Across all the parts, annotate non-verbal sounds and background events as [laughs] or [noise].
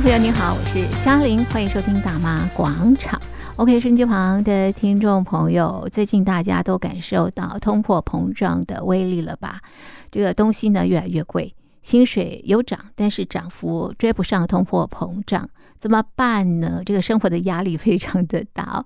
朋友您好，我是嘉玲，欢迎收听《大妈广场》。OK，手机旁的听众朋友，最近大家都感受到通货膨胀的威力了吧？这个东西呢越来越贵，薪水有涨，但是涨幅追不上通货膨胀，怎么办呢？这个生活的压力非常的大，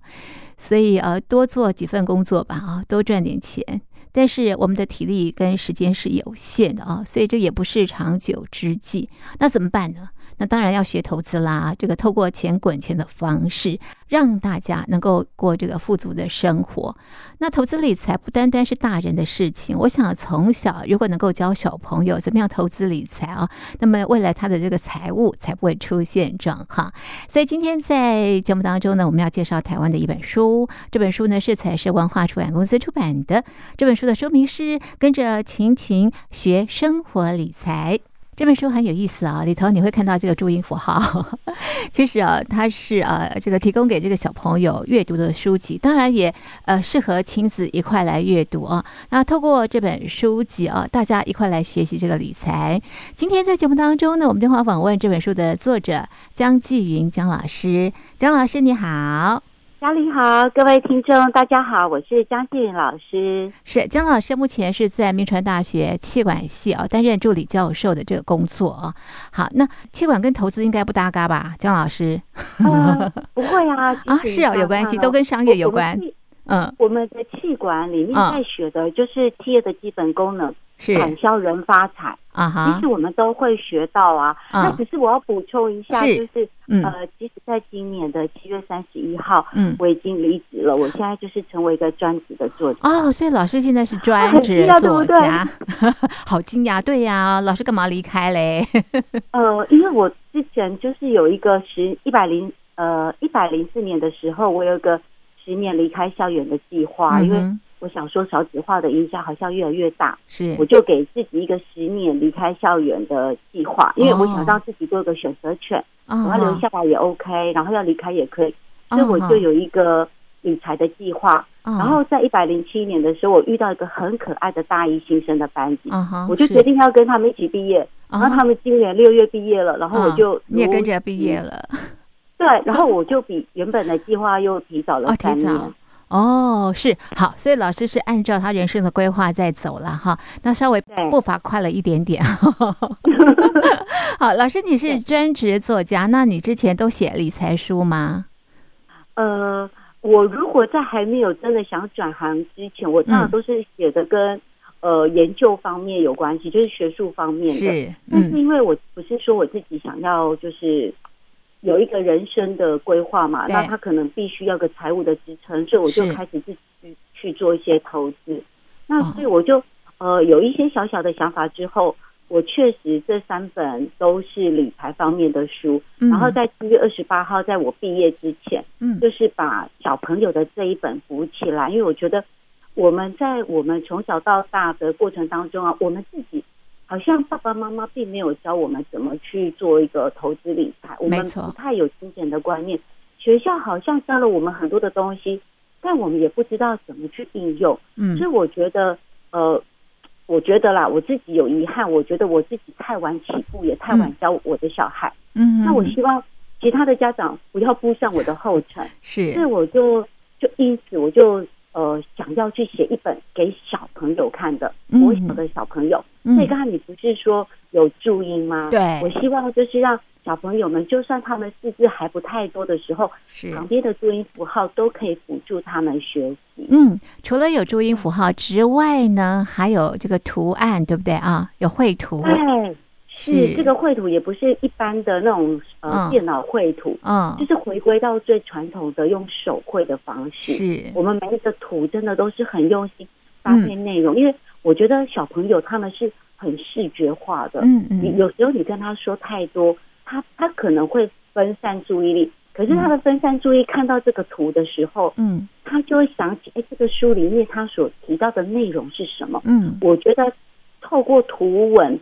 所以呃，多做几份工作吧，啊，多赚点钱。但是我们的体力跟时间是有限的啊，所以这也不是长久之计。那怎么办呢？那当然要学投资啦，这个透过钱滚钱的方式，让大家能够过这个富足的生活。那投资理财不单单是大人的事情，我想从小如果能够教小朋友怎么样投资理财啊，那么未来他的这个财务才不会出现状况。所以今天在节目当中呢，我们要介绍台湾的一本书，这本书呢是采实文化出版公司出版的，这本书的书名是《跟着晴晴学生活理财》。这本书很有意思啊，里头你会看到这个注音符号。[laughs] 其实啊，它是呃这个提供给这个小朋友阅读的书籍，当然也呃适合亲子一块来阅读啊。那透过这本书籍啊，大家一块来学习这个理财。今天在节目当中呢，我们电话访问这本书的作者姜继云姜老师，姜老师你好。嘉玲好，各位听众大家好，我是姜继云老师。是江老师，目前是在铭传大学气管系啊担任助理教授的这个工作啊。好，那气管跟投资应该不搭嘎吧？江老师？呃、不会啊，啊是啊，有关系，都跟商业有关。嗯，我们的气管里面在学的就是企业的基本功能。是产销人发财啊哈，其实我们都会学到啊。那只是我要补充一下，就是呃，即使在今年的七月三十一号，嗯，我已经离职了。我现在就是成为一个专职的作家。哦，所以老师现在是专 [laughs] 职作家，[laughs] 好惊讶，对呀，老师干嘛离开嘞？呃，因为我之前就是有一个十一百零呃一百零四年的时候，我有一个十年离开校园的计划，因为。我想说少子化的影响好像越来越大，是我就给自己一个十年离开校园的计划，因为我想让自己做一个选择权，我要留下来也 OK，然后要离开也可以，所以我就有一个理财的计划。然后在一百零七年的时候，我遇到一个很可爱的大一新生的班级，我就决定要跟他们一起毕业。然后他们今年六月毕业了，然后我就你也跟着毕业了，对，然后我就比原本的计划又提早了三年。哦，是好，所以老师是按照他人生的规划在走了哈，那稍微步伐快了一点点。[laughs] 好，老师你是专职作家，[laughs] 那你之前都写理财书吗？呃，我如果在还没有真的想转行之前，我通常都是写的跟、嗯、呃研究方面有关系，就是学术方面的。是，嗯、但是因为我不是说我自己想要就是。有一个人生的规划嘛，那他可能必须要个财务的支撑，所以我就开始自己去去做一些投资。那所以我就呃有一些小小的想法之后，我确实这三本都是理财方面的书。然后在七月二十八号，在我毕业之前，嗯，就是把小朋友的这一本补起来，因为我觉得我们在我们从小到大的过程当中啊，我们自己。好像爸爸妈妈并没有教我们怎么去做一个投资理财，我们不太有金钱的观念。学校好像教了我们很多的东西，但我们也不知道怎么去应用。嗯，所以我觉得，呃，我觉得啦，我自己有遗憾，我觉得我自己太晚起步，也太晚教我的小孩。嗯，那我希望其他的家长不要步上我的后尘。是，所以我就就因此我就。呃，想要去写一本给小朋友看的，我小的小朋友。嗯、所以刚才你不是说有注音吗？对，我希望就是让小朋友们，就算他们识字还不太多的时候，是旁边的注音符号都可以辅助他们学习。嗯，除了有注音符号之外呢，还有这个图案，对不对啊？有绘图。对。是这个绘图也不是一般的那种呃电脑绘图，嗯，就是回归到最传统的用手绘的方式。是，我们每一个图真的都是很用心搭配内容，因为我觉得小朋友他们是很视觉化的，嗯嗯，有时候你跟他说太多，他他可能会分散注意力，可是他的分散注意看到这个图的时候，嗯，他就会想起，哎，这个书里面他所提到的内容是什么？嗯，我觉得透过图文。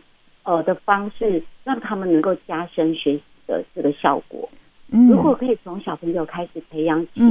呃的方式，让他们能够加深学习的这个效果。嗯，如果可以从小朋友开始培养起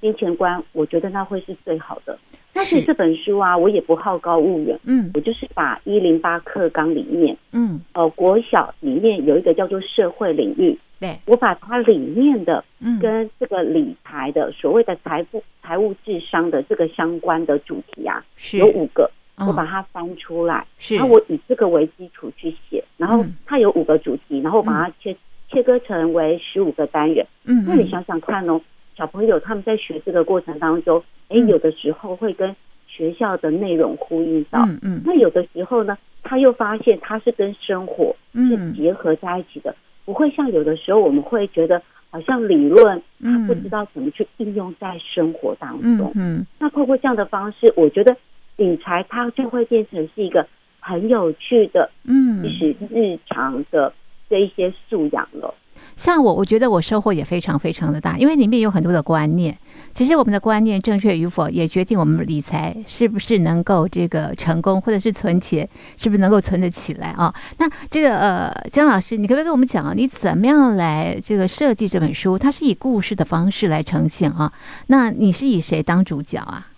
金钱观，我觉得那会是最好的。但是这本书啊，我也不好高骛远。嗯，我就是把一零八课纲里面，嗯，呃，国小里面有一个叫做社会领域，对，我把它里面的跟这个理财的所谓的财富、财务智商的这个相关的主题啊，有五个，我把它翻出来，然后我以这个为基础去写，然后它有五个主题，然后把它切切割成为十五个单元。嗯，那你想想看哦，小朋友他们在学这个过程当中，哎，有的时候会跟学校的内容呼应到，嗯嗯，那有的时候呢，他又发现他是跟生活是结合在一起的，不会像有的时候我们会觉得好像理论他不知道怎么去应用在生活当中，嗯，那透过这样的方式，我觉得理财它就会变成是一个很有趣的，嗯，就是日常的这一些素养了。像我，我觉得我收获也非常非常的大，因为里面有很多的观念。其实我们的观念正确与否，也决定我们理财是不是能够这个成功，或者是存钱是不是能够存得起来啊？那这个呃，江老师，你可不可以跟我们讲，你怎么样来这个设计这本书？它是以故事的方式来呈现啊？那你是以谁当主角啊？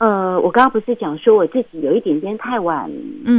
呃，我刚刚不是讲说我自己有一点点太晚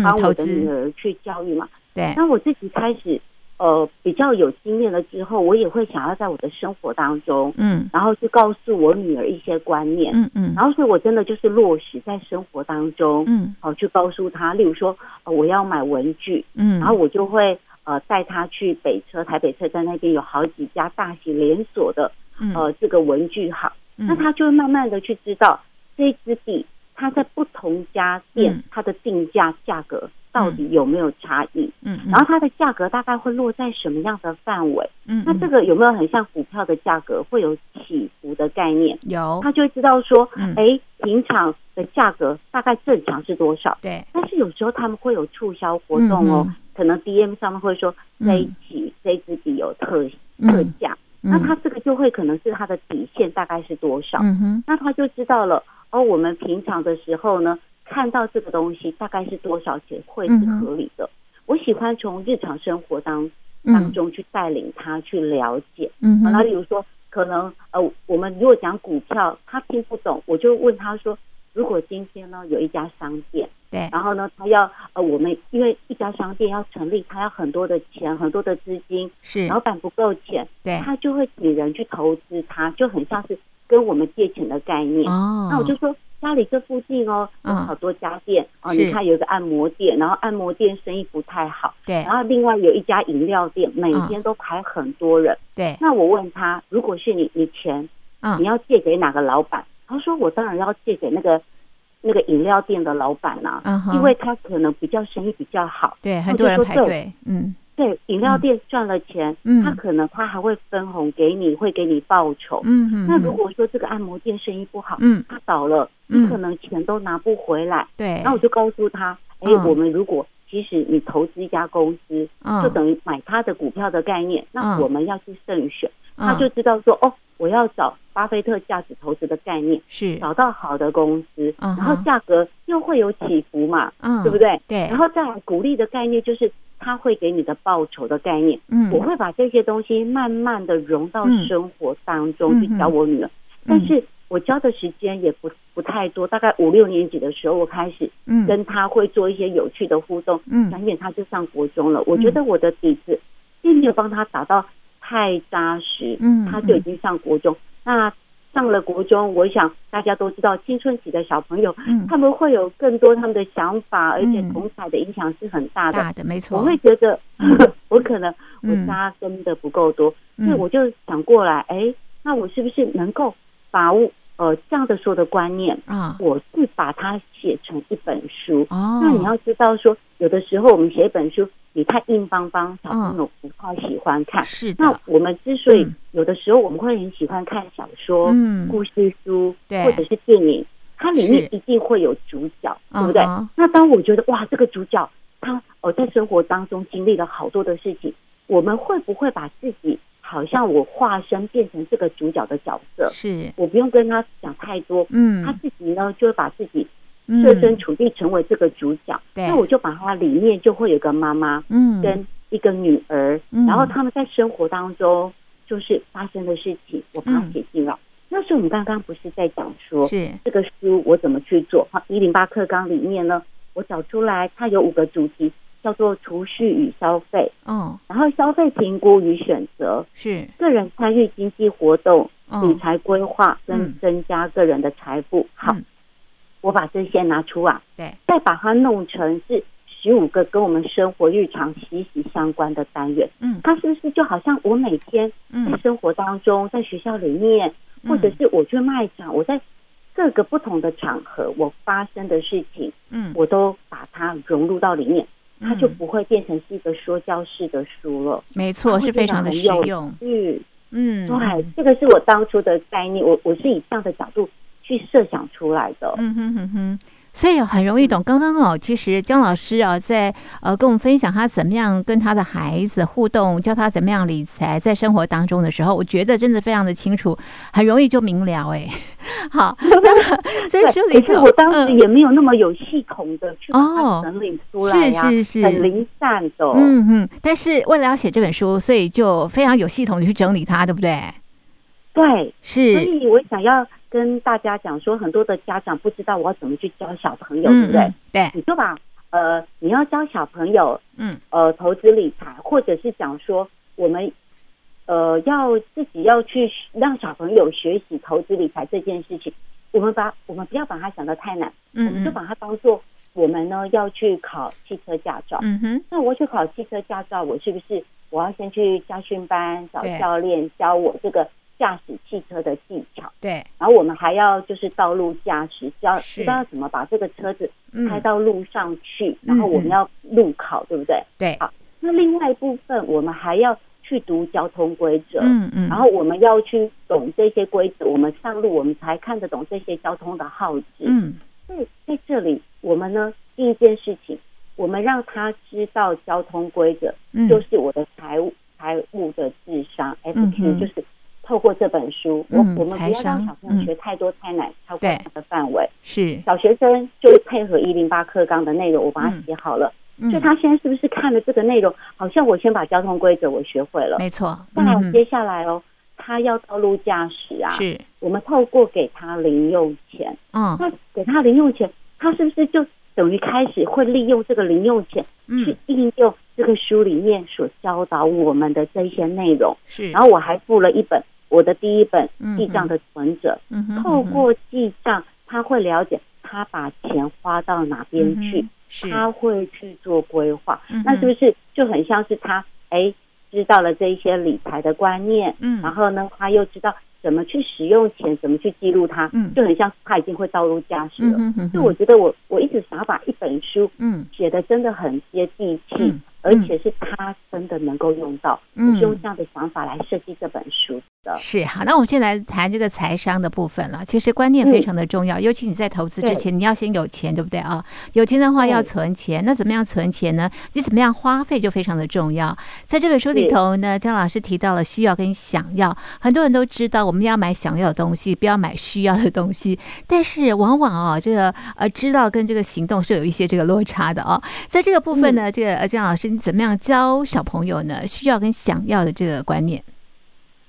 帮我的女儿去教育嘛？对，那我自己开始。呃，比较有经验了之后，我也会想要在我的生活当中，嗯，然后去告诉我女儿一些观念，嗯嗯，然后所以我真的就是落实在生活当中，嗯，好去告诉她，例如说，呃，我要买文具，嗯，然后我就会呃带她去北车台北车站那边有好几家大型连锁的，呃，这个文具行，那她就会慢慢的去知道这一支笔，它在不同家店它的定价价格。到底有没有差异？嗯，然后它的价格大概会落在什么样的范围？嗯，那这个有没有很像股票的价格会有起伏的概念？有，他就会知道说，哎，平常的价格大概正常是多少？对。但是有时候他们会有促销活动哦，可能 DM 上面会说这一期这支笔有特特价，那他这个就会可能是他的底线大概是多少？嗯哼，那他就知道了。哦，我们平常的时候呢？看到这个东西大概是多少钱会是合理的？嗯、我喜欢从日常生活当当中去带领他去了解。嗯，那例如说，可能呃，我们如果讲股票，他听不懂，我就问他说：如果今天呢有一家商店，对，然后呢他要呃，我们因为一家商店要成立，他要很多的钱，很多的资金，是老板不够钱，对，他就会请人去投资，他就很像是跟我们借钱的概念。哦，那我就说。家里这附近哦，有好多家店哦。你看，有一个按摩店，然后按摩店生意不太好。对。然后另外有一家饮料店，每天都排很多人。对。那我问他，如果是你，你钱，你要借给哪个老板？他说：“我当然要借给那个那个饮料店的老板呐，因为他可能比较生意比较好。”对，很多人排队。嗯。对，饮料店赚了钱，嗯，他可能他还会分红给你，会给你报酬。嗯嗯。那如果说这个按摩店生意不好，嗯，他倒了。你可能钱都拿不回来，对。那我就告诉他，哎，我们如果其实你投资一家公司，就等于买他的股票的概念。那我们要去慎选，他就知道说，哦，我要找巴菲特价值投资的概念，是找到好的公司，然后价格又会有起伏嘛，对不对？对。然后再鼓励的概念就是他会给你的报酬的概念。嗯，我会把这些东西慢慢的融到生活当中去教我女儿，但是。我教的时间也不不太多，大概五六年级的时候，我开始跟他会做一些有趣的互动，嗯，转眼他就上国中了。嗯、我觉得我的底子并没有帮他打到太扎实，嗯，他就已经上国中。嗯、那上了国中，我想大家都知道，青春期的小朋友，嗯，他们会有更多他们的想法，而且同侪的影响是很大的，大的没错。我会觉得 [laughs] 我可能我扎根的不够多，所以我就想过来，哎，那我是不是能够把握？呃，这样的说的观念啊，我是把它写成一本书。哦，那你要知道说，有的时候我们写一本书，你太硬邦邦，小朋友不太喜欢看。是的。那我们之所以有的时候我们会很喜欢看小说、嗯，故事书，或者是电影，它里面一定会有主角，对不对？那当我觉得哇，这个主角他哦在生活当中经历了好多的事情，我们会不会把自己？好像我化身变成这个主角的角色，是我不用跟他讲太多，嗯，他自己呢就会把自己设身处地成为这个主角，对，那我就把它里面就会有个妈妈，嗯，跟一个女儿，然后他们在生活当中就是发生的事情，我把它写进来。那时候我们刚刚不是在讲说，是。这个书我怎么去做？好，一零八课纲里面呢，我找出来它有五个主题，叫做储蓄与消费，哦，然后消费评估与选择是。个人参与经济活动、哦、理财规划跟增加个人的财富。嗯、好，我把这些拿出来，对，再把它弄成是十五个跟我们生活日常息息相关的单元。嗯，它是不是就好像我每天在生活当中，在学校里面，或者是我去卖场，我在。各个不同的场合，我发生的事情，嗯，我都把它融入到里面，嗯、它就不会变成是一个说教式的书了。没错，是非常的实用。嗯嗯，对，这个是我当初的概念，我我是以这样的角度去设想出来的。嗯哼哼哼。所以很容易懂。刚刚哦，其实姜老师啊，在呃跟我们分享他怎么样跟他的孩子互动，教他怎么样理财，在生活当中的时候，我觉得真的非常的清楚，很容易就明了。哎，[laughs] 好，[laughs] 那在书里头，我当时也没有那么有系统的去把它整理出来呀，是是是，很零散的。嗯嗯，但是为了要写这本书，所以就非常有系统的去整理它，对不对？对，是。所以我想要。跟大家讲说，很多的家长不知道我要怎么去教小朋友，对不对？对，你就把呃，你要教小朋友，嗯，呃，投资理财，或者是讲说我们呃要自己要去让小朋友学习投资理财这件事情，我们把我们不要把它想得太难，嗯，我们就把它当做我们呢要去考汽车驾照，嗯哼，那我去考汽车驾照，我是不是我要先去家训班找教练教我这个？驾驶汽车的技巧，对，然后我们还要就是道路驾驶，教知道要怎么把这个车子开到路上去，嗯、然后我们要路考，嗯、对不对？对，好，那另外一部分我们还要去读交通规则，嗯嗯，然后我们要去懂这些规则，我们上路我们才看得懂这些交通的号志，嗯，所以在这里我们呢第一件事情，我们让他知道交通规则，嗯，就是我的财务财务的智商，FQ、嗯、就是。透过这本书，我、嗯、我们不要让小朋友学太多太难，嗯、超过他的范围。是小学生就配合一零八课纲的内容，我把它写好了。嗯，所以他现在是不是看了这个内容，好像我先把交通规则我学会了？没错。再来接下来哦，他要道路驾驶啊，是我们透过给他零用钱。嗯，那给他零用钱，他是不是就等于开始会利用这个零用钱去应用这个书里面所教导我们的这些内容？是。然后我还附了一本。我的第一本记账的存折，透过记账，他会了解他把钱花到哪边去，嗯、他会去做规划。嗯、那是不是就很像是他哎知道了这一些理财的观念，嗯，然后呢，他又知道怎么去使用钱，怎么去记录它，嗯，就很像他已经会道路驾驶了。所以、嗯嗯、我觉得我我一直想要把一本书，嗯，写的真的很接地气。嗯而且是他真的能够用到，嗯，用这样的想法来设计这本书的。是好，那我们现在来谈这个财商的部分了。其实观念非常的重要，嗯、尤其你在投资之前，你要先有钱，对不对啊？有钱的话要存钱，那怎么样存钱呢？你怎么样花费就非常的重要。在这本书里头呢，姜老师提到了需要跟想要，很多人都知道我们要买想要的东西，不要买需要的东西。但是往往啊，这个呃，知道跟这个行动是有一些这个落差的哦。在这个部分呢，嗯、这个呃，姜老师。你怎么样教小朋友呢？需要跟想要的这个观念。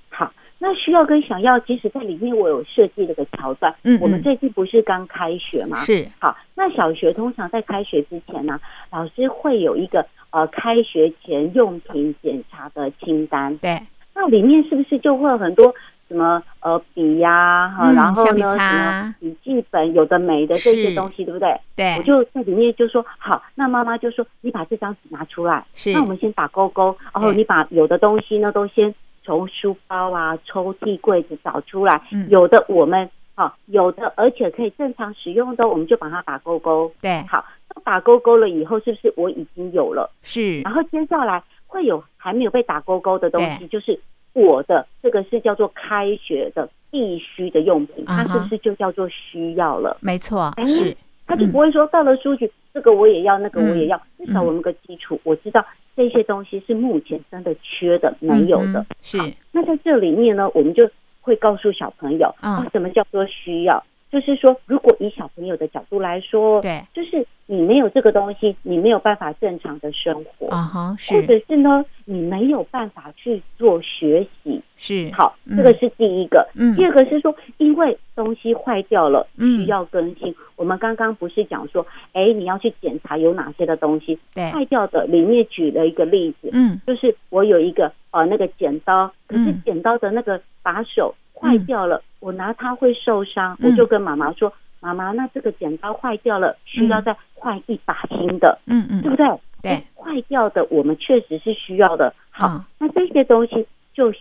好，那需要跟想要，其实在里面我有设计了个桥段。嗯，嗯，我们最近不是刚开学吗？是。好，那小学通常在开学之前呢，老师会有一个呃开学前用品检查的清单。对。那里面是不是就会有很多？什么呃笔呀哈，然后呢什么笔记本，有的没的这些东西，对不对？对，我就在里面就说好，那妈妈就说你把这张纸拿出来，是，那我们先打勾勾，然后你把有的东西呢都先从书包啊、抽屉、柜子找出来，嗯，有的我们好，有的而且可以正常使用的，我们就把它打勾勾。对，好，打勾勾了以后，是不是我已经有了？是，然后接下来会有还没有被打勾勾的东西，就是。我的这个是叫做开学的必须的用品，它是不是就叫做需要了？没错，是，他就不会说到了书局，这个我也要，那个我也要，至少我们个基础，我知道这些东西是目前真的缺的，没有的。是，那在这里面呢，我们就会告诉小朋友啊，什么叫做需要？就是说，如果以小朋友的角度来说，对，就是你没有这个东西，你没有办法正常的生活。啊哈，或者是呢，你没有办法去做学习，是。好，这个是第一个。嗯，第二个是说，因为东西坏掉了，需要更新。我们刚刚不是讲说，哎，你要去检查有哪些的东西。对。坏掉的，里面举了一个例子，嗯，就是我有一个呃那个剪刀，可是剪刀的那个把手坏掉了。我拿它会受伤，我就跟妈妈说：“妈妈，那这个剪刀坏掉了，需要再换一把新的，嗯嗯，对不对？对，坏掉的我们确实是需要的。好，那这些东西就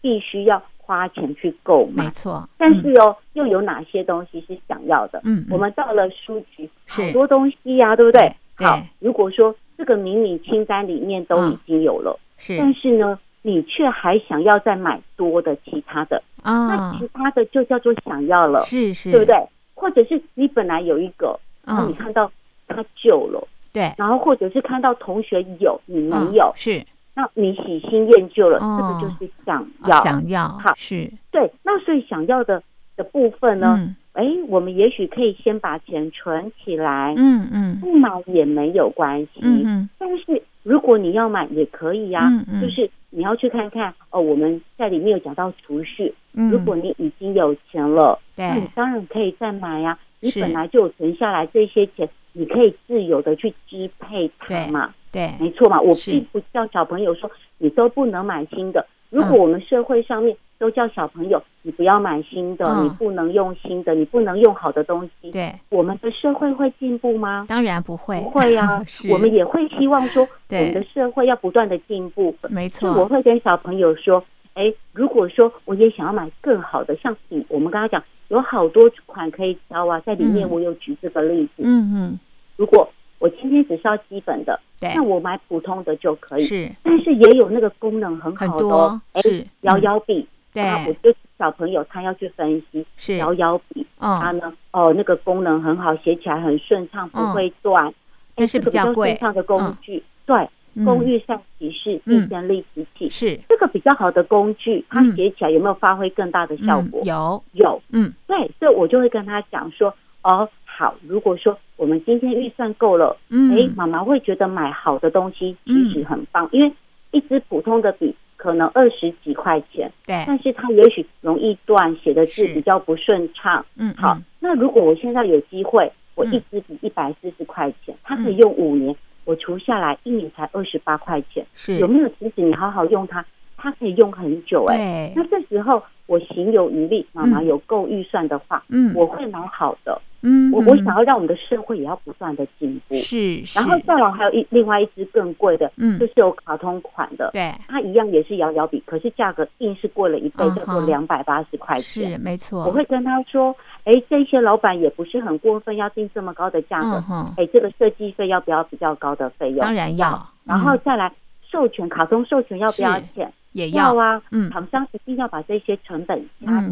必须要花钱去购买，没错。但是哦，又有哪些东西是想要的？嗯，我们到了书局，好多东西呀，对不对？好，如果说这个明明清单里面都已经有了，是，但是呢，你却还想要再买多的其他的。”啊，那其他的就叫做想要了，是是，对不对？或者是你本来有一个，然后你看到他旧了，对，然后或者是看到同学有你没有，是，那你喜新厌旧了，这个就是想要，想要，好，是，对。那所以想要的的部分呢，哎，我们也许可以先把钱存起来，嗯嗯，不买也没有关系，嗯，但是如果你要买也可以呀，就是。你要去看看哦，我们在里面有讲到储蓄。嗯，如果你已经有钱了，对，那你当然可以再买呀。你本来就有存下来这些钱，你可以自由的去支配它嘛。对，没错嘛。我并不叫小朋友说你都不能买新的。如果我们社会上面都叫小朋友你不要买新的，你不能用新的，你不能用好的东西，对，我们的社会会进步吗？当然不会，不会呀。[laughs] 我们也会希望说，我们的社会要不断的进步。没错，我会跟小朋友说，哎，如果说我也想要买更好的，像你我们刚刚讲有好多款可以挑啊，在里面我有举这个例子。嗯嗯，如果我今天只需要基本的。那我买普通的就可以，是，但是也有那个功能很好的，哎摇摇笔。对，我就小朋友他要去分析，是。摇摇笔，他呢，哦，那个功能很好，写起来很顺畅，不会断，但是比较贵。顺畅的工具，对，工欲善其事，必先利其器，是。这个比较好的工具，它写起来有没有发挥更大的效果？有，有，嗯，对，所以我就会跟他讲说，哦。好，如果说我们今天预算够了，嗯，哎，妈妈会觉得买好的东西其实很棒，因为一支普通的笔可能二十几块钱，对，但是它也许容易断，写的字比较不顺畅，嗯，好，那如果我现在有机会，我一支笔一百四十块钱，它可以用五年，我除下来一年才二十八块钱，是。有没有？其实你好好用它，它可以用很久，哎，那这时候我行有余力，妈妈有够预算的话，嗯，我会买好的。嗯，我我想要让我们的社会也要不断的进步，是，然后再来还有一另外一支更贵的，嗯，就是有卡通款的，对，它一样也是摇摇笔，可是价格硬是贵了一倍，叫做两百八十块钱，是没错。我会跟他说，哎，这些老板也不是很过分，要定这么高的价格，哎，这个设计费要不要比较高的费用？当然要，然后再来授权卡通授权要不要钱？也要啊，嗯，厂商一定要把这些成本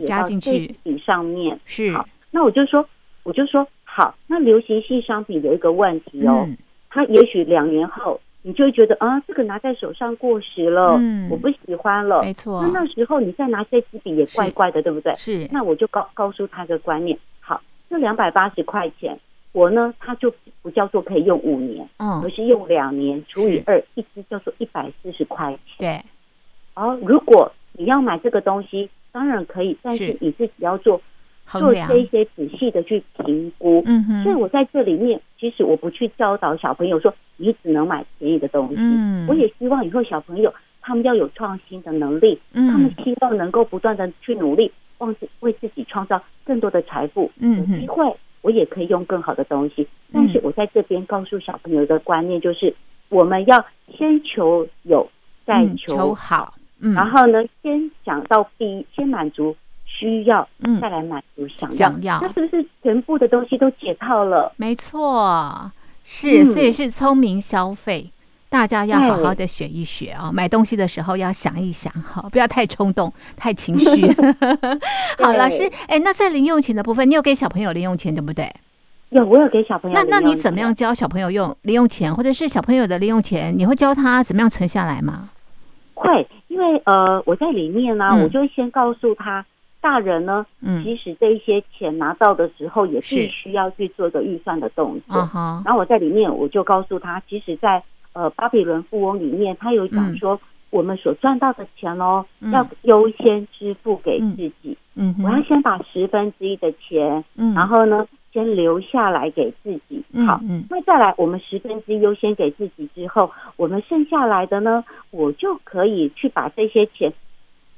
加进去笔上面，是。好，那我就说。我就说好，那流行性商品有一个问题哦，嗯、它也许两年后你就会觉得啊，这个拿在手上过时了，嗯，我不喜欢了，没错。那那时候你再拿这支笔也怪怪的，对不对？是。那我就告告诉他一个观念，好，这两百八十块钱，我呢，它就不叫做可以用五年，嗯，而是用两年除以二，一支叫做一百四十块钱。对。哦，如果你要买这个东西，当然可以，但是你自己要做。做这一些仔细的去评估，嗯哼，所以我在这里面，其实我不去教导小朋友说你只能买便宜的东西，嗯，我也希望以后小朋友他们要有创新的能力，嗯，他们希望能够不断的去努力，忘自为自己创造更多的财富，嗯，有机会我也可以用更好的东西，但是我在这边告诉小朋友一个观念就是，我们要先求有，再求好，嗯，然后呢，先想到第一，先满足。需要，嗯，再来满足想要，想要，那是不是全部的东西都解套了？没错，是，所以是聪明消费，嗯、大家要好好的学一学啊、哦！买东西的时候要想一想哈，不要太冲动、太情绪。[laughs] 好，老师，哎，那在零用钱的部分，你有给小朋友零用钱对不对？有，我有给小朋友。那那你怎么样教小朋友用零用钱，或者是小朋友的零用钱，你会教他怎么样存下来吗？会，因为呃，我在里面呢，嗯、我就先告诉他。大人呢，嗯，其实这一些钱拿到的时候，也必须要去做一个预算的动作。然后我在里面我就告诉他，即使在，在呃巴比伦富翁里面，他有讲说，我们所赚到的钱哦，要优先支付给自己。嗯，我要先把十分之一的钱，嗯，然后呢，先留下来给自己。好，嗯，那再来，我们十分之优先给自己之后，我们剩下来的呢，我就可以去把这些钱。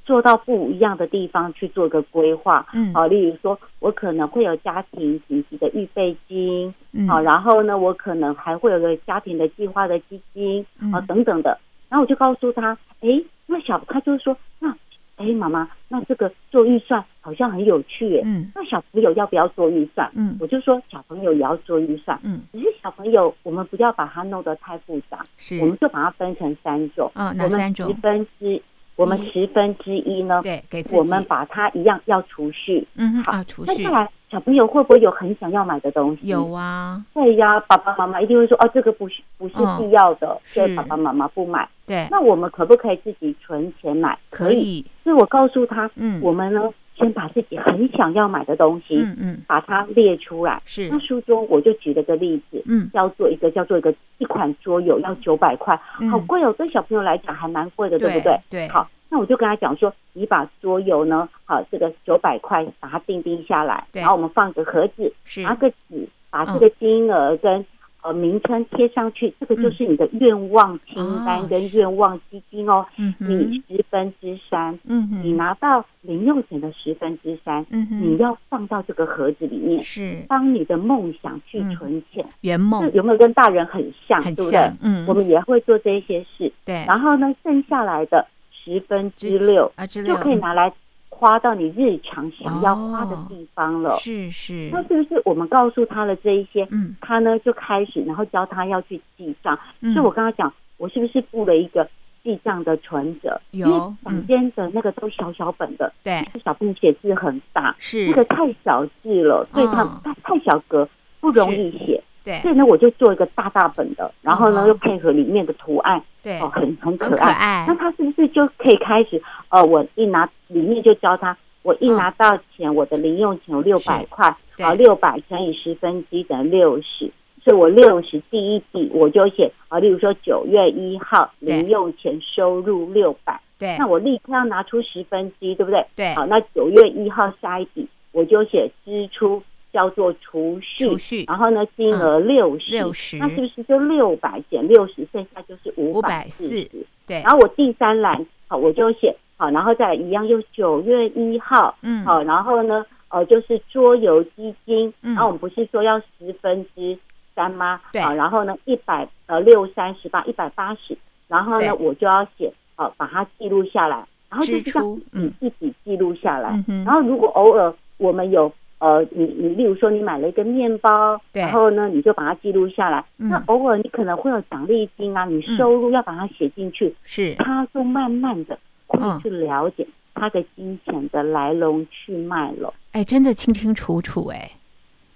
做到不一样的地方去做个规划，嗯，好，例如说，我可能会有家庭紧急的预备金，嗯，好，然后呢，我可能还会有个家庭的计划的基金，啊，等等的。然后我就告诉他，哎，那小他就是说，那，哎，妈妈，那这个做预算好像很有趣，耶，嗯，那小朋友要不要做预算？嗯，我就说小朋友也要做预算，嗯，只是小朋友我们不要把它弄得太复杂，是，我们就把它分成三种，嗯，哪三种？十分之。我们十分之一呢？对，给自己。我们把它一样要储蓄。嗯，好，储蓄。那再来，小朋友会不会有很想要买的东西？有啊。对呀，爸爸妈妈一定会说：“哦，这个不是不是必要的，所以爸爸妈妈不买。”对。那我们可不可以自己存钱买？可以。所以我告诉他，嗯，我们呢。先把自己很想要买的东西，嗯嗯，把它列出来。是，那书中我就举了个例子，嗯，叫做一个叫做一个一款桌游要九百块，好贵哦，对小朋友来讲还蛮贵的，对不对？对，好，那我就跟他讲说，你把桌游呢，好，这个九百块把它定定下来，然后我们放个盒子，拿个纸，把这个金额跟。呃，名称贴上去，这个就是你的愿望清单跟愿望基金哦。嗯，你十分之三，嗯，你拿到零用钱的十分之三，嗯，你要放到这个盒子里面，是帮你的梦想去存钱，圆梦。有没有跟大人很像？很像，嗯，我们也会做这些事。对，然后呢，剩下来的十分之六就可以拿来。花到你日常想要花的地方了，是是。那是不是我们告诉他了这一些？嗯，他呢就开始，然后教他要去记账。所以我刚刚讲，我是不是布了一个记账的存折？有，因为房间的那个都小小本的，对，小朋友写字很大，是那个太小字了，所以他太太小格不容易写。对，所以呢，我就做一个大大本的，然后呢，又配合里面的图案，对，哦，很很可爱。那他是不是就可以开始？呃，我一拿里面就教他，我一拿到钱，我的零用钱有六百块，好，六百乘以十分之一等于六十，所以我六十第一笔我就写啊，例如说九月一号零用钱收入六百，对，那我立刻要拿出十分之一，对不对？对，好，那九月一号下一笔我就写支出。叫做储蓄，储蓄，然后呢，金额六十，六十，那是不是就六百减六十，剩下就是五百四十？对。然后我第三栏，好，我就写好，然后再一样，又九月一号，嗯，好，然后呢，呃，就是桌游基金，嗯，然后我们不是说要十分之三吗？对。然后呢，一百呃六三十八，一百八十，然后呢，我就要写，好，把它记录下来，然后就是这样，嗯，一笔记录下来，然后如果偶尔我们有。呃，你你例如说你买了一个面包，对，然后呢，你就把它记录下来。嗯、那偶尔你可能会有奖励金啊，你收入要把它写进去，是、嗯，他就慢慢的会去了解他的金钱的来龙去脉了。哎、嗯，真的清清楚楚哎、欸。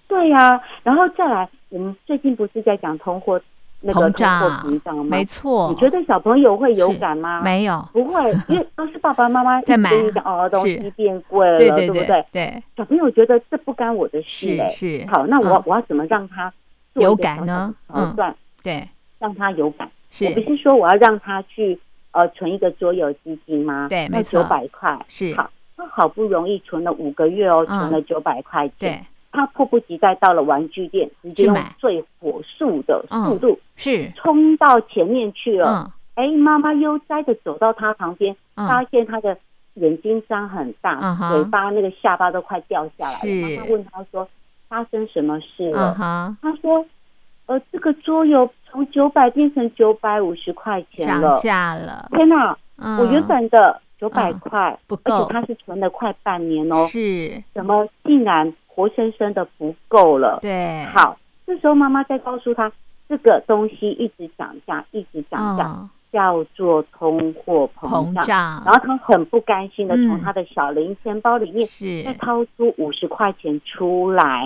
对呀、啊，然后再来，我们最近不是在讲通货？那个通货膨胀吗？没错。你觉得小朋友会有感吗？没有，[laughs] 不会，[laughs] 因为都是爸爸妈妈在买。哦，东西变贵了，对不对？对。小朋友觉得这不干我的事，是。好，那我我要怎么让他有感呢？嗯，对，让他有感。是。我不是说我要让他去呃存一个桌游基金吗？对，没错。九百块是。好，他好不容易存了五个月哦，存了九百块钱。他迫不及待到了玩具店，直接用最火速的速度是冲到前面去了。哎，妈妈悠哉的走到他旁边，发现他的眼睛张很大，嘴巴那个下巴都快掉下来了。妈妈问他说：“发生什么事了？”他说：“呃，这个桌游从九百变成九百五十块钱了，涨价了。天哪！我原本的九百块不够，而且他是存了快半年哦。是，怎么竟然？”活生生的不够了，对，好，这时候妈妈再告诉他，这个东西一直涨价，一直涨价，哦、叫做通货膨胀。膨胀，然后他很不甘心的从他的小零钱包里面是。再掏出五十块钱出来，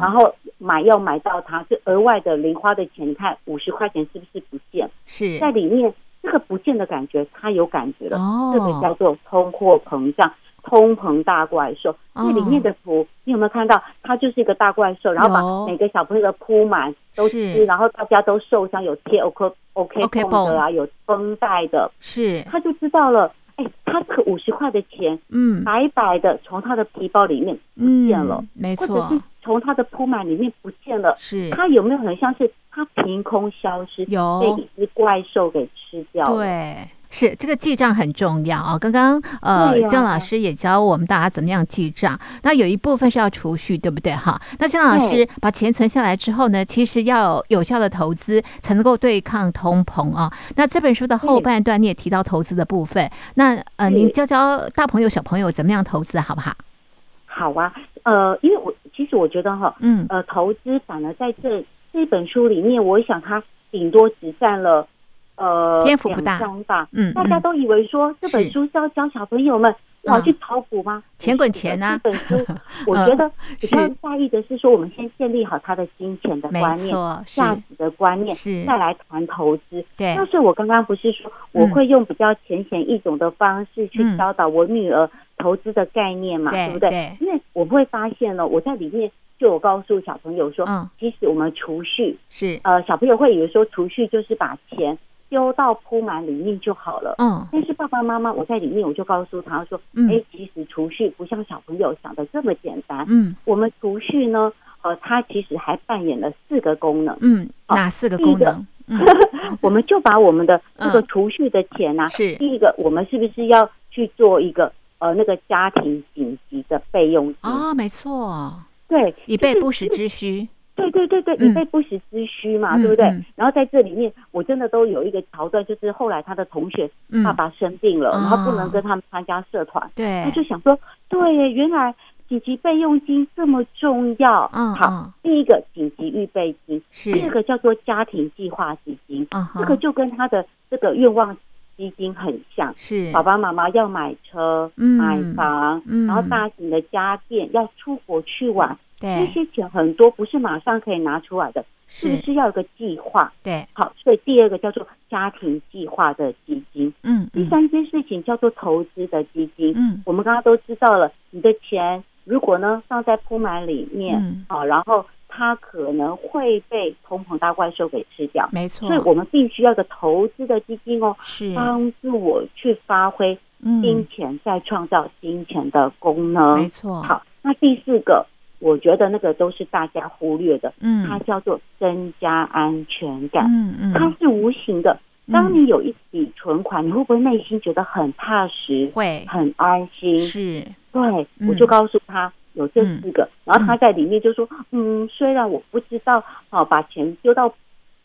然后买要买到它，就额外的零花的钱，你看五十块钱是不是不见？是。在里面这个不见的感觉，他有感觉了，哦、这个叫做通货膨胀。通膨大怪兽。那里面的图，你有没有看到？它就是一个大怪兽，然后把每个小朋友的铺满都吃，然后大家都受伤，有贴 OK OK 绷的啊，有绷带的，是，他就知道了。哎，他可五十块的钱，嗯，白白的从他的皮包里面不见了，没错，或者是从他的铺满里面不见了，是，他有没有很像是他凭空消失，有被一只怪兽给吃掉了？对。是这个记账很重要啊！刚刚呃，姜老师也教我们大家怎么样记账。那有一部分是要储蓄，对不对？哈，那姜老师把钱存下来之后呢，其实要有有效的投资才能够对抗通膨啊。那这本书的后半段你也提到投资的部分，那呃，您教教大朋友小朋友怎么样投资好不好？好啊，呃，因为我其实我觉得哈，嗯，呃，投资反而在这这本书里面，我想它顶多只占了。呃，篇幅不大，吧，嗯，大家都以为说这本书是要教小朋友们跑去炒股吗？钱滚钱呐！这本书，[laughs] 我觉得比较在意的是说，我们先建立好他的金钱的观念、价值的观念，是再来谈投资。对，但是我刚刚不是说我会用比较浅显易懂的方式去教导我女儿投资的概念嘛？对不对？因为我会发现了，我在里面就有告诉小朋友说，其实我们储蓄是呃，小朋友会以为说储蓄就是把钱。丢到铺满里面就好了。嗯，但是爸爸妈妈，我在里面我就告诉他说：“哎，其实储蓄不像小朋友想的这么简单。嗯，我们储蓄呢，呃，它其实还扮演了四个功能。嗯，哪四个功能？[laughs] 我们就把我们的这个储蓄的钱呢，是第一个，我们是不是要去做一个呃那个家庭紧急的备用金？啊，没错，对，以备不时之需。”对对对对，以备不时之需嘛，对不对？然后在这里面，我真的都有一个桥段，就是后来他的同学爸爸生病了，然后不能跟他们参加社团，对，他就想说，对，原来紧急备用金这么重要。嗯，好，第一个紧急预备金，第二个叫做家庭计划基金，这个就跟他的这个愿望基金很像，是。爸爸妈妈要买车、买房，然后大型的家电要出国去玩。这些钱很多，不是马上可以拿出来的，是。不是要有个计划？对，好，所以第二个叫做家庭计划的基金，嗯，第三件事情叫做投资的基金，嗯，我们刚刚都知道了，你的钱如果呢放在铺满里面，嗯，好，然后它可能会被通膨大怪兽给吃掉，没错，所以我们必须要个投资的基金哦，是。帮助我去发挥金钱再创造金钱的功能，没错。好，那第四个。我觉得那个都是大家忽略的，嗯，它叫做增加安全感，嗯嗯，它是无形的。当你有一笔存款，你会不会内心觉得很踏实，会。很安心？是，对，我就告诉他有这四个，然后他在里面就说，嗯，虽然我不知道，好把钱丢到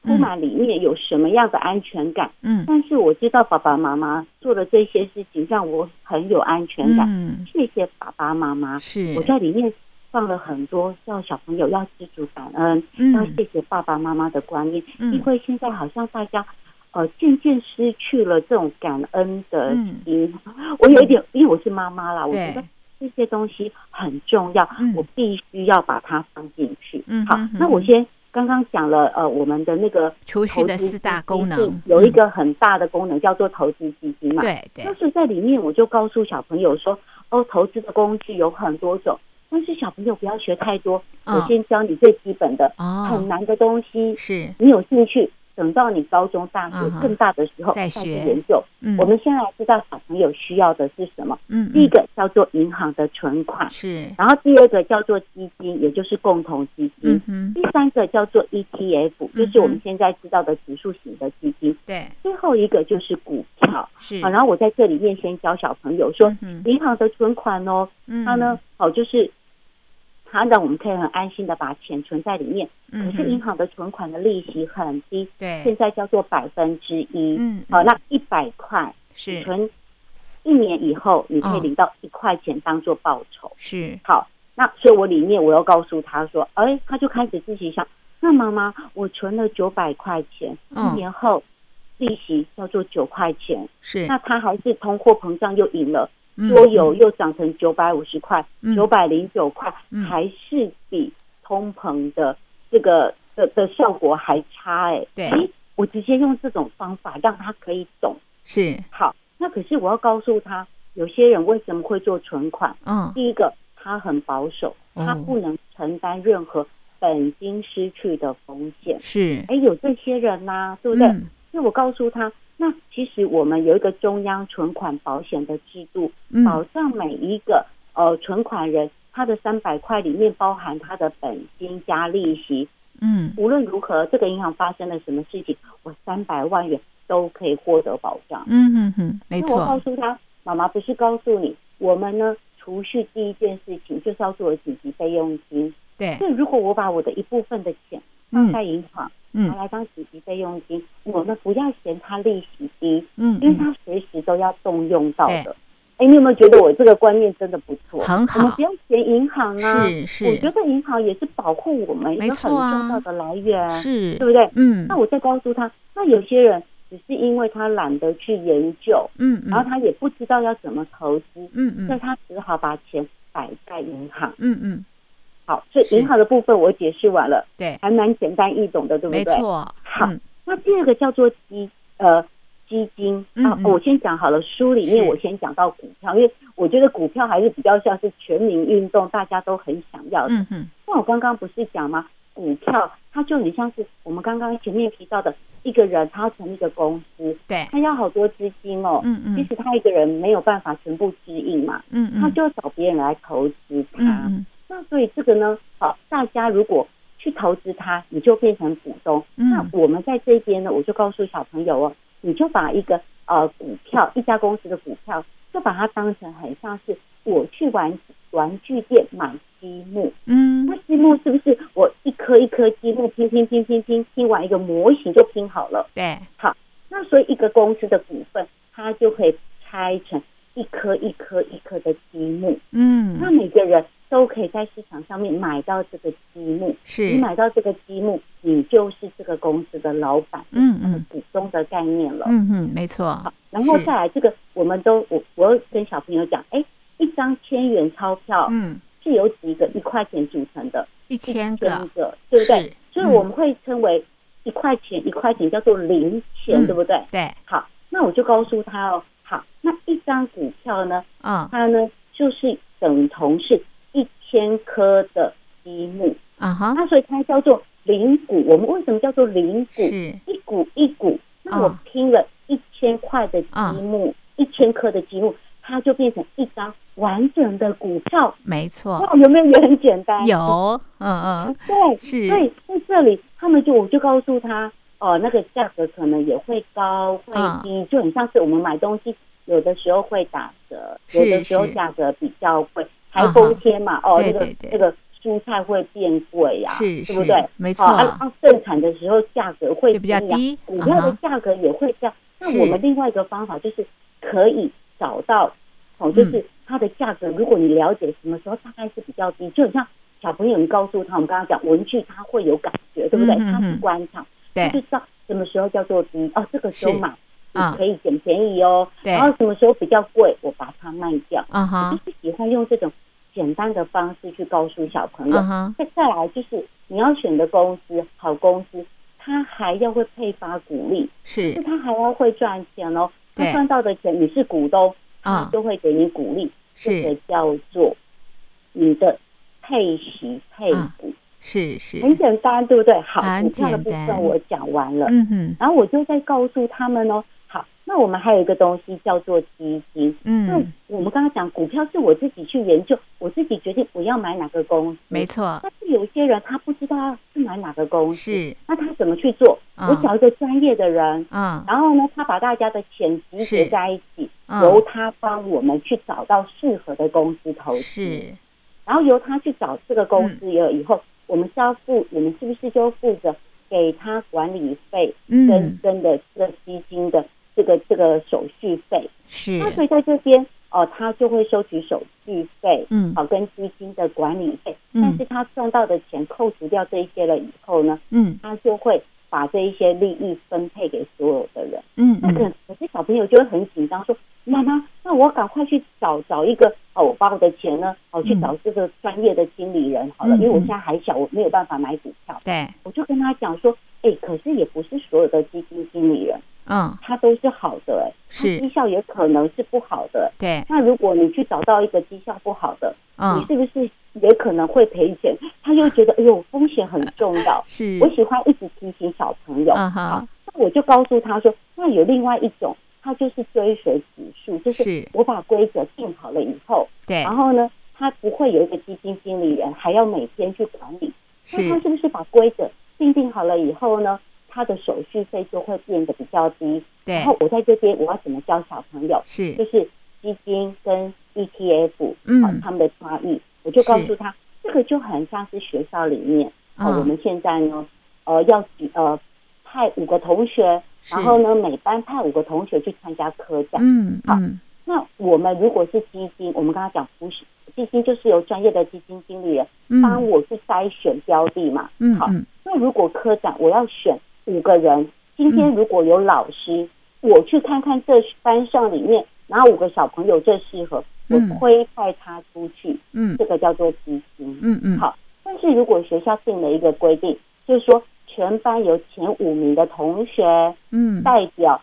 铺满里面有什么样的安全感，嗯，但是我知道爸爸妈妈做的这些事情让我很有安全感，嗯，谢谢爸爸妈妈，是。我在里面。放了很多叫小朋友要知足感恩，嗯、要谢谢爸爸妈妈的观念，嗯、因为现在好像大家呃渐渐失去了这种感恩的心。嗯、我有一点，因为我是妈妈啦，我觉得这些东西很重要，嗯、我必须要把它放进去。嗯、好，那我先刚刚讲了呃，我们的那个储蓄的四大功能，有一个很大的功能叫做投资基金嘛。对对，就是在里面我就告诉小朋友说，哦，投资的工具有很多种。但是小朋友不要学太多，我先教你最基本的，很难的东西是，你有兴趣，等到你高中、大学更大的时候再去研究。我们先来知道小朋友需要的是什么。嗯，第一个叫做银行的存款，是，然后第二个叫做基金，也就是共同基金。嗯，第三个叫做 ETF，就是我们现在知道的指数型的基金。对，最后一个就是股票。是，好，然后我在这里面先教小朋友说，银行的存款哦，它呢，好就是。它让我们可以很安心的把钱存在里面，可是银行的存款的利息很低，对，现在叫做百分之一，嗯，好，那一百块是。存一年以后，你可以领到一块钱当做报酬，是，好，那所以我里面我要告诉他说，哎，他就开始自己想，那妈妈，我存了九百块钱，一年后利息叫做九块钱，是，那他还是通货膨胀又赢了。所有又涨成九百五十块，九百零九块，还是比通膨的这个的的效果还差哎。对，我直接用这种方法让他可以懂。是，好，那可是我要告诉他，有些人为什么会做存款？嗯，第一个他很保守，他不能承担任何本金失去的风险。是，哎，有这些人呐、啊，对不对？那、嗯、我告诉他，那其实我们有一个中央存款保险的制度，嗯、保障每一个呃存款人，他的三百块里面包含他的本金加利息。嗯，无论如何，这个银行发生了什么事情，我三百万元都可以获得保障。嗯嗯嗯，没错。我告诉他，妈妈不是告诉你，我们呢储蓄第一件事情就是要做紧急备用金。对。所以如果我把我的一部分的钱放在银行，嗯，拿来当紧急备用金，嗯、我们不要嫌它利息低，嗯，因为它随时都要动用到的。哎，你有没有觉得我这个观念真的不错？很好，我们不要嫌银行啊。是是，我觉得银行也是保护我们一个很重要的来源，是，对不对？嗯。那我再告诉他，那有些人只是因为他懒得去研究，嗯，然后他也不知道要怎么投资，嗯嗯，那他只好把钱摆在银行，嗯嗯。好，所以银行的部分我解释完了，对，还蛮简单易懂的，对不对？没错。好，那第二个叫做基呃。基金啊，我先讲好了。书里面我先讲到股票，因为我觉得股票还是比较像是全民运动，大家都很想要的。嗯嗯。那我刚刚不是讲吗？股票它就很像是我们刚刚前面提到的一个人，他要成立一个公司，对，他要好多资金哦。嗯嗯。其实他一个人没有办法全部支应嘛。嗯嗯。他就要找别人来投资他。嗯。那所以这个呢，好，大家如果去投资它，你就变成股东。那我们在这边呢，我就告诉小朋友哦。你就把一个呃股票，一家公司的股票，就把它当成很像是我去玩玩具店买积木，嗯，那积木是不是我一颗一颗积木拼拼拼拼拼拼完一个模型就拼好了？对，好，那所以一个公司的股份，它就可以拆成一颗一颗一颗的积木，嗯，那每个人。都可以在市场上面买到这个积木，是你买到这个积木，你就是这个公司的老板，嗯嗯，股东的概念了，嗯嗯，没错。好，然后再来这个，我们都我我跟小朋友讲，哎，一张千元钞票，嗯，是由几个一块钱组成的，一千个，对不对？所以我们会称为一块钱一块钱叫做零钱，对不对？对。好，那我就告诉他哦，好，那一张股票呢，嗯，它呢就是等同是。千颗的积木啊哈，那所以它叫做零股。我们为什么叫做零股？是一股一股。那我拼了一千块的积木，一千颗的积木，它就变成一张完整的股票。没错。哇，有没有也很简单？有，嗯嗯，对，是。所以在这里，他们就我就告诉他，哦，那个价格可能也会高会低，就很像是我们买东西，有的时候会打折，有的时候价格比较贵。台风天嘛，哦，这个这个蔬菜会变贵呀，是，对不对？没错。啊，盛产的时候价格会比较低，股票的价格也会降。那我们另外一个方法就是可以找到，哦，就是它的价格。如果你了解什么时候大概是比较低，就很像小朋友，你告诉他，我们刚刚讲文具，他会有感觉，对不对？他是观察，对，就知道什么时候叫做低哦，这个时候买。可以捡便宜哦，然后什么时候比较贵，我把它卖掉。啊哈，我就是喜欢用这种简单的方式去告诉小朋友。再再来就是你要选的公司，好公司，他还要会配发股利，是，他还要会赚钱哦。他赚到的钱，你是股东，他就会给你股利，这个叫做你的配息配股。是是，很简单，对不对？好，股票的部分我讲完了。嗯哼，然后我就在告诉他们哦。那我们还有一个东西叫做基金，嗯，那我们刚刚讲股票是我自己去研究，我自己决定我要买哪个公司，没错。但是有些人他不知道是买哪个公司，是，那他怎么去做？我找一个专业的人，嗯，然后呢，他把大家的钱集结在一起，由他帮我们去找到适合的公司投资，是，然后由他去找这个公司了以后，我们是要付，我们是不是就负责给他管理费，跟跟的这个基金的。这个这个手续费。是，那所以在这边哦，他就会收取手续费，嗯，好，跟基金的管理费，嗯，但是他赚到的钱扣除掉这一些了以后呢，嗯，他就会把这一些利益分配给所有的人，嗯，可是小朋友就会很紧张，说妈妈，那我赶快去找找一个哦，我把我的钱呢，哦，去找这个专业的经理人好了，因为我现在还小，我没有办法买股票，对，我就跟他讲说，哎，可是也不是所有的基金经理人。嗯，它都是好的、欸，是绩效也可能是不好的，对。那如果你去找到一个绩效不好的，嗯，你是不是也可能会赔钱？他又觉得哎呦风险很重要，[laughs] 是。我喜欢一直提醒小朋友，嗯、好，那我就告诉他说，那有另外一种，他就是追随指数，就是。我把规则定好了以后，对，然后呢，他不会有一个基金经理人还要每天去管理，是，那他是不是把规则定定好了以后呢？他的手续费就会变得比较低，对。然后我在这边我要怎么教小朋友？是，就是基金跟 ETF，嗯，啊、他们的差异，我就告诉他，这个就很像是学校里面，啊、哦，我们现在呢，呃，要呃派五个同学，然后呢，每班派五个同学去参加科展，嗯，好，那我们如果是基金，我们刚刚讲不是基金，就是由专业的基金经理人帮我去筛选标的嘛，嗯，好，那如果科展我要选。五个人，今天如果有老师，嗯、我去看看这班上里面哪五个小朋友最适合，嗯、我推派他出去，嗯，这个叫做基金，嗯嗯，好。但是如果学校定了一个规定，就是说全班有前五名的同学，嗯，代表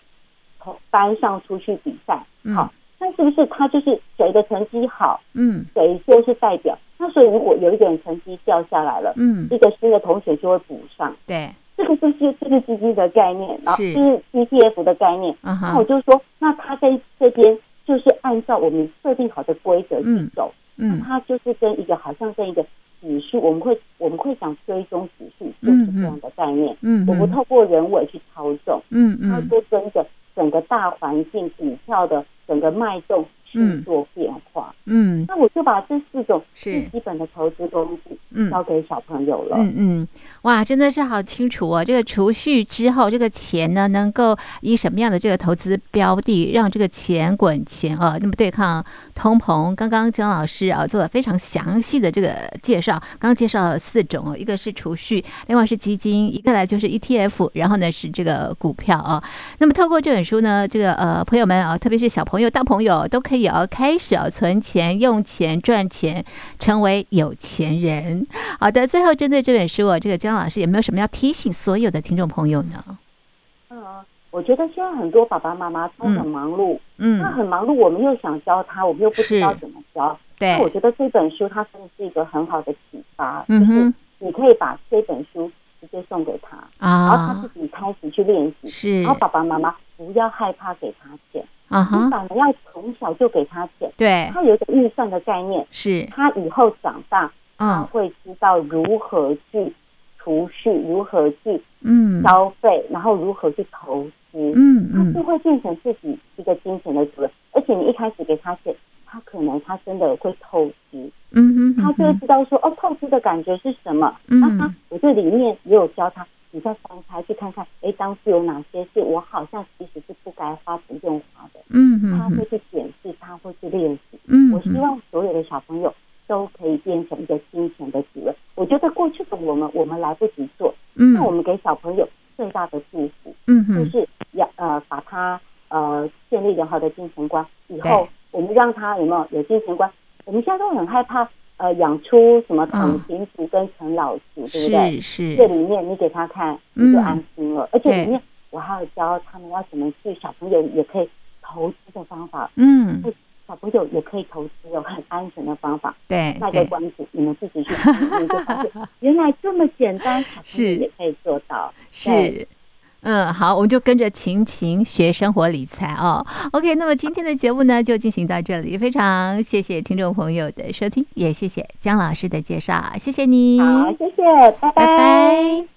同班上出去比赛，嗯、好，那是不是他就是谁的成绩好，嗯，谁就是代表？那所以如果有一个人成绩掉下来了，嗯，一个新的同学就会补上，对。这个就是这个基金的概念，然后就是 ETF 的概念。那我就说，那他在这边就是按照我们设定好的规则去走，嗯，他就是跟一个好像跟一个指数，我们会我们会想追踪指数，就是这样的概念。嗯，我们透过人为去操纵，嗯嗯，他就跟着整个大环境股票的整个脉动去做变化。嗯，那我就把这四种是基本的投资工具，嗯，交给小朋友了。嗯嗯，哇，真的是好清楚哦！这个储蓄之后，这个钱呢，能够以什么样的这个投资标的，让这个钱滚钱啊？那么对抗通膨，刚刚姜老师啊做了非常详细的这个介绍。刚刚介绍了四种哦，一个是储蓄，另外是基金，一个呢就是 ETF，然后呢是这个股票啊。那么透过这本书呢，这个呃朋友们啊，特别是小朋友、大朋友都可以啊开始要存钱、用钱、赚钱，成为有钱人。好的，最后针对这本书，我这个姜老师有没有什么要提醒所有的听众朋友呢？嗯，我觉得现在很多爸爸妈妈都很忙碌，嗯，那很忙碌，我们又想教他，我们又不知道怎么教。对，我觉得这本书它真的是一个很好的启发，嗯，就是你可以把这本书直接送给他，啊，然后他自己开始去练习，是，然后爸爸妈妈不要害怕给他钱。啊哈！你反而要从小就给他钱，对，他有一个预算的概念，是他以后长大，嗯，他会知道如何去储蓄，如何去嗯消费，然后如何去投资，嗯嗯，他就会变成自己一个金钱的主人。而且你一开始给他钱，他可能他真的会透支，嗯哼，他就会知道说哦，透支的感觉是什么。那他我这里面也有教他。你再翻开去看看，哎，当时有哪些是我好像其实是不该花不用嗯嗯，他会去检视，他会去练习，嗯，我希望所有的小朋友都可以变成一个金钱的主人。我觉得过去的我们，我们来不及做，嗯，那我们给小朋友最大的祝福，嗯就是要呃把他呃建立良好的金钱观，以后我们让他有没有有金钱观？我们现在都很害怕。呃，养出什么躺平族跟陈老师，对不对？是是。这里面你给他看，你就安心了。而且里面我还要教他们要怎么去，小朋友也可以的方法。嗯。小朋友也可以投资，有很安全的方法。对。卖个关子，你们自己去看，你就发现 [laughs] 原来这么简单，小朋友也可以做到。是。嗯，好，我们就跟着晴晴学生活理财哦。OK，那么今天的节目呢就进行到这里，非常谢谢听众朋友的收听，也谢谢姜老师的介绍，谢谢你。好，谢谢，拜拜。拜拜。